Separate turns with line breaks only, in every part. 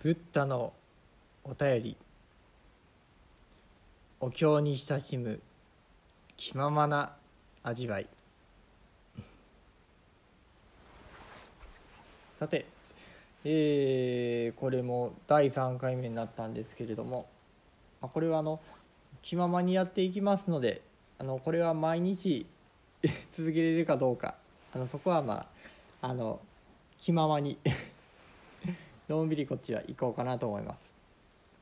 ブッダのお便り。お経に親しむ気ままな味わい。さてえーこれも第3回目になったんですけれどもまあこれはあの気ままにやっていきますのであのこれは毎日 続けれるかどうかあのそこはまああの気ままにのんびりこっちは行こうかなと思います。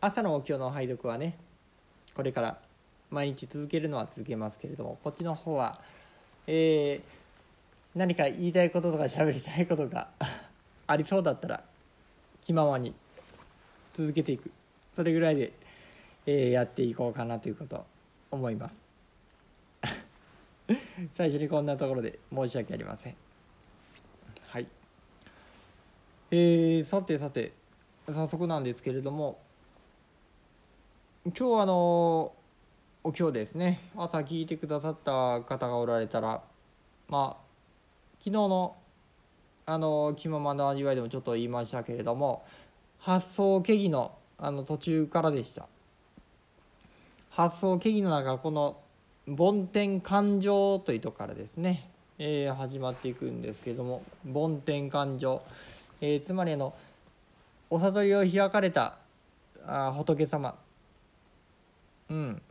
朝のお経の拝読はねこれから毎日続けるのは続けますけれどもこっちの方はえー何か言いたいこととか喋りたいことが ありそうだったら気ままに続けていく。それぐらいで、えーやっていこうかなということ思います。最初にこんなところで申し訳ありませんはいえー、さてさて早速なんですけれども今日あのお経ですね朝聞いてくださった方がおられたらまあ昨日のあの気ままの味わいでもちょっと言いましたけれども発想経義のあの途中からでした。発想経義の中この梵天感情というとこからですね、えー始まっていくんですけれども梵天感情、えーつまりあのお悟りを開かれたあ仏様。うん。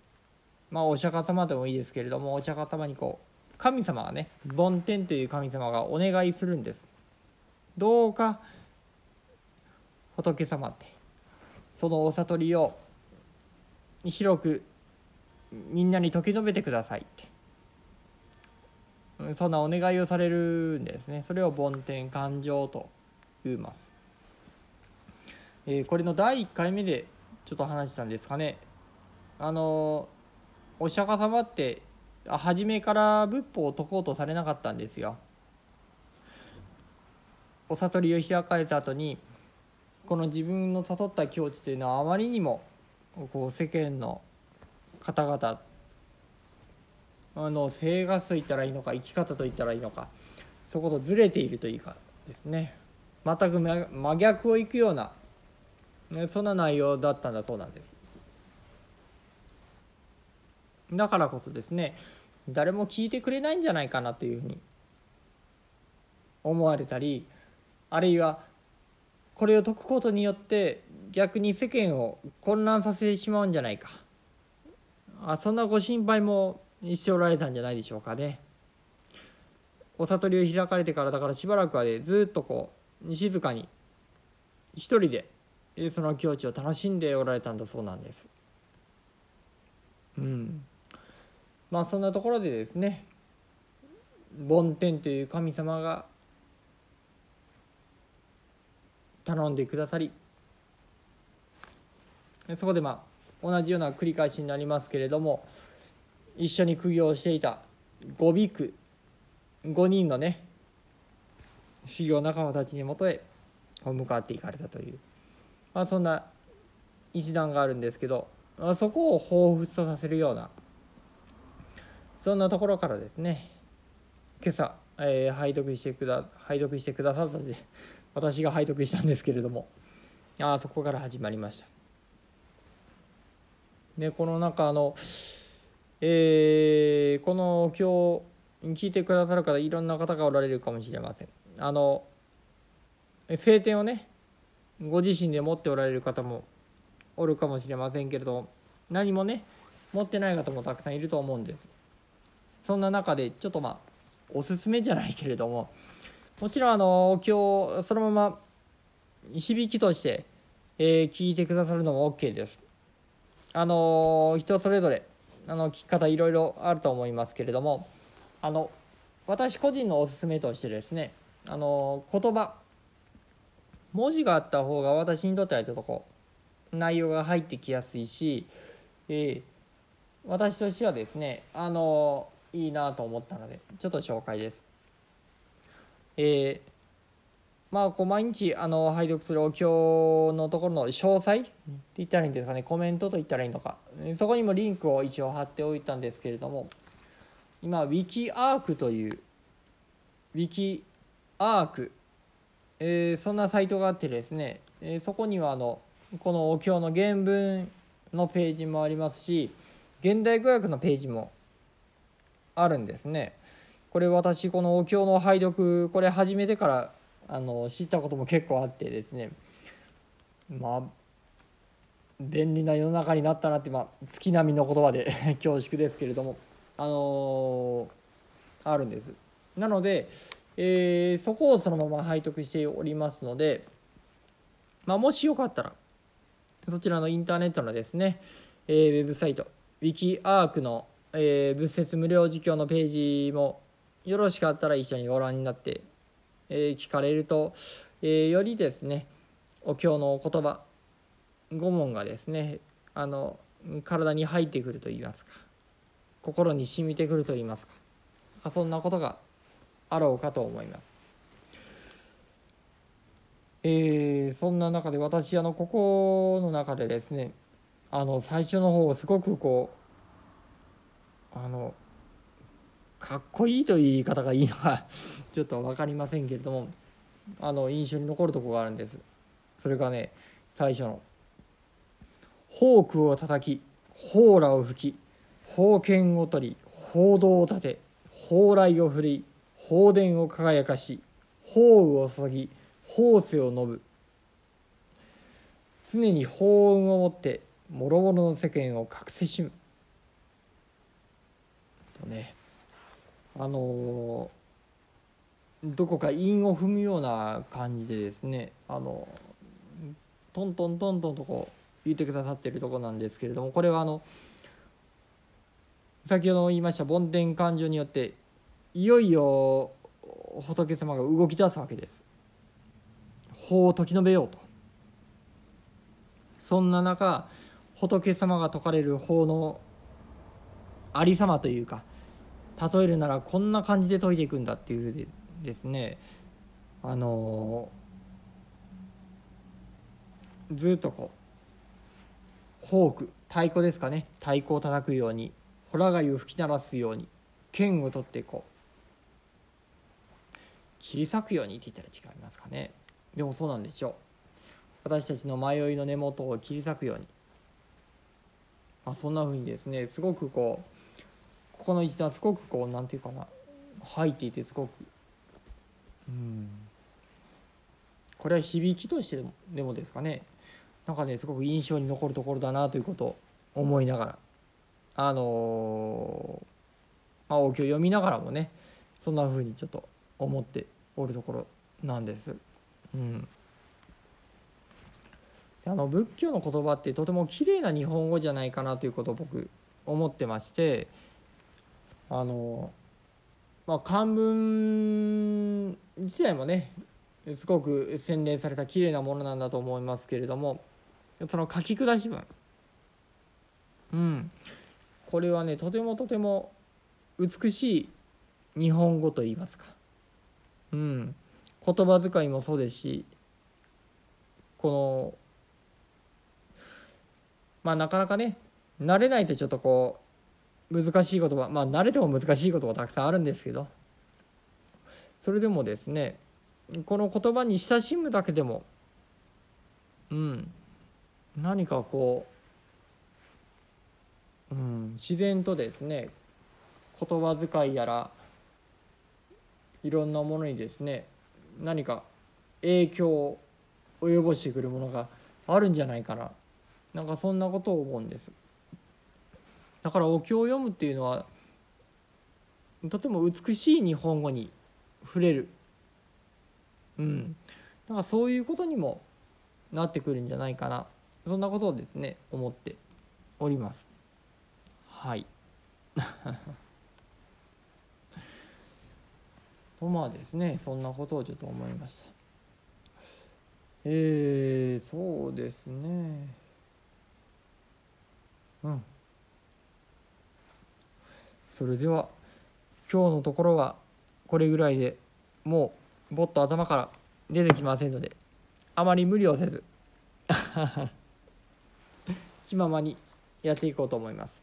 まあお釈迦様でもいいですけれどもお釈迦様にこう神様がね梵天という神様がお願いするんです。どうか仏様ってそのお悟りを広くみんなに解き述べてくださいって。そんなお願いをされるんですね。それを梵天感情といます、えーこれの第1回目でちょっと話したんですかね。あのお釈迦様って初めから仏法を解こうとされなかったんですよ。お悟りを開かれた後にこの自分の悟った境地というのはあまりにもこう世間の方々あの生活と言ったらいいのか生き方と言ったらいいのかそことずれているというかですね。全く真逆をいくようなねそんな内容だったんだそうなんです。だからこそですね誰も聞いてくれないんじゃないかなというふうに思われたりあるいはこれを解くことによって逆に世間を混乱させてしまうんじゃないか。あそんなご心配もしておられたんじゃないでしょうかね。お悟りを開かれてからだからしばらくはねずっとこう静かに一人でその境地を楽しんでおられたんだそうなんです。うん。まあそんなところでですね梵天という神様が頼んでくださりそこでまあ同じような繰り返しになりますけれども一緒に苦行していた五ビク5人のね修行仲間たちにもとへ向かっていかれたという、まあ、そんな一段があるんですけど、まあ、そこを彷彿とさせるようなそんなところからですね今朝、えー拝読してくだ拝読してくださったので 私が拝読したんですけれどもあそこから始まりました。でこの中あの、えーこの今日聞いてくださる方いろんな方がおられるかもしれません。あの聖典をねご自身で持っておられる方もおるかもしれませんけれど何もね持ってない方もたくさんいると思うんです。そんな中でちょっとまあおすすめじゃないけれどももちろんあの今日そのまま響きとして、えー聞いてくださるのも OK です。あの人それぞれあの聞き方いろいろあると思いますけれどもあの私個人のおすすめとしてですねあの言葉文字があった方が私にとってはちょっとこう内容が入ってきやすいし、えー私としてはですねあのいいなと思ったのでちょっと紹介です。えーまあ、こう毎日あの拝読するお経のところの詳細って言ったらいいんですかねコメントと言ったらいいのかそこにもリンクを一応貼っておいたんですけれども今ウィキアークというウィキアーク、えーそんなサイトがあってですねえー、そこにはあのこのお経の原文のページもありますし現代語訳のページもあるんですね。これ私このお経の拝読これ始めてからあの知ったことも結構あってですねまあ便利な世の中になったなって、まあ、月並みの言葉で 恐縮ですけれどもあのー、あるんです。なので、えー、そこをそのまま拝読しておりますので、まあ、もしよかったらそちらのインターネットのですね、えー、ウェブサイト WikiArc の、えー、仏説無料実況のページもよろしかったら一緒にご覧になって、え、聞かれると、え、よりですねお経の言葉五問がですねあの体に入ってくるといいますか心に染みてくるといいますかそんなことがあろうかと思います。えー、そんな中で私あのここの中でですねあの最初の方すごくこうあのかっこいいという言い方がいいのか ちょっと分かりませんけれどもあの印象に残るとこがあるんですそれがね最初の「フォークを叩き砲羅を吹き宝剣を取り報道を立て蓬莱を振り放電を輝かし宝雨を注ぎ宝世を述ぶ。常に法運をもって諸々の世間を隠せしむ。とねあのどこか韻を踏むような感じでですねあのトントントントンとこう言ってくださってるとこなんですけれどもこれはあの先ほど言いました梵天感情によっていよいよ仏様が動き出すわけです。法を解き延べようと。そんな中仏様が説かれる法のありさまというか例えるならこんな感じで解いていくんだっていうですねあのずっとこうフォーク太鼓ですかね。太鼓を叩くようにホラ貝を吹き鳴らすように剣を取ってこう切り裂くようにって言ったら違いますかね。でもそうなんでしょう私たちの迷いの根元を切り裂くように、まあ、そんなふうにですねすごくこうここの一段すごくこうなんていうかな入っていてすごくうん。これは響きとしてでもですかね。なんかねすごく印象に残るところだなということを思いながら。あのー、まあお経を読みながらもねそんなふうにちょっと思っておるところなんです。うん。あの仏教の言葉ってとても綺麗な日本語じゃないかなということを僕思ってましてあの、まあ、漢文自体もねすごく洗練された綺麗なものなんだと思いますけれどもその書き下し文。うん。これはねとてもとても美しい日本語といいますか。うん。言葉遣いもそうですしこのまあなかなかね慣れないとちょっとこう難しい言葉まあ慣れても難しい言葉たくさんあるんですけどそれでもですねこの言葉に親しむだけでもうん何かこう、うん、自然とですね言葉遣いやらいろんなものにですね何か影響を及ぼしてくるものがあるんじゃないかな。なんかそんなことを思うんです。だからお経を読むっていうのはとても美しい日本語に触れる。うん。だからそういうことにもなってくるんじゃないかな。そんなことをですね思っております。はい。とまあですねそんなことをちょっと思いました。えー、そうですね。うん。それでは今日のところはこれぐらいでもうぼっと頭から出てきませんのであまり無理をせず 気ままにやっていこうと思います。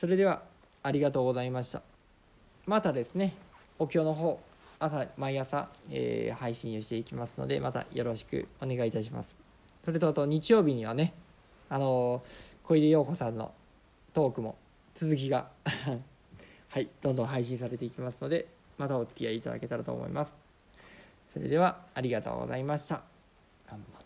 それではありがとうございました。またですね。お経の方朝毎朝、えー配信をしていきますのでまたよろしくお願いいたします。それとあと日曜日にはねあのー小出陽子さんのトークも続きが はいどんどん配信されていきますのでまたお付き合いいただけたらと思います。それではありがとうございました。頑張って。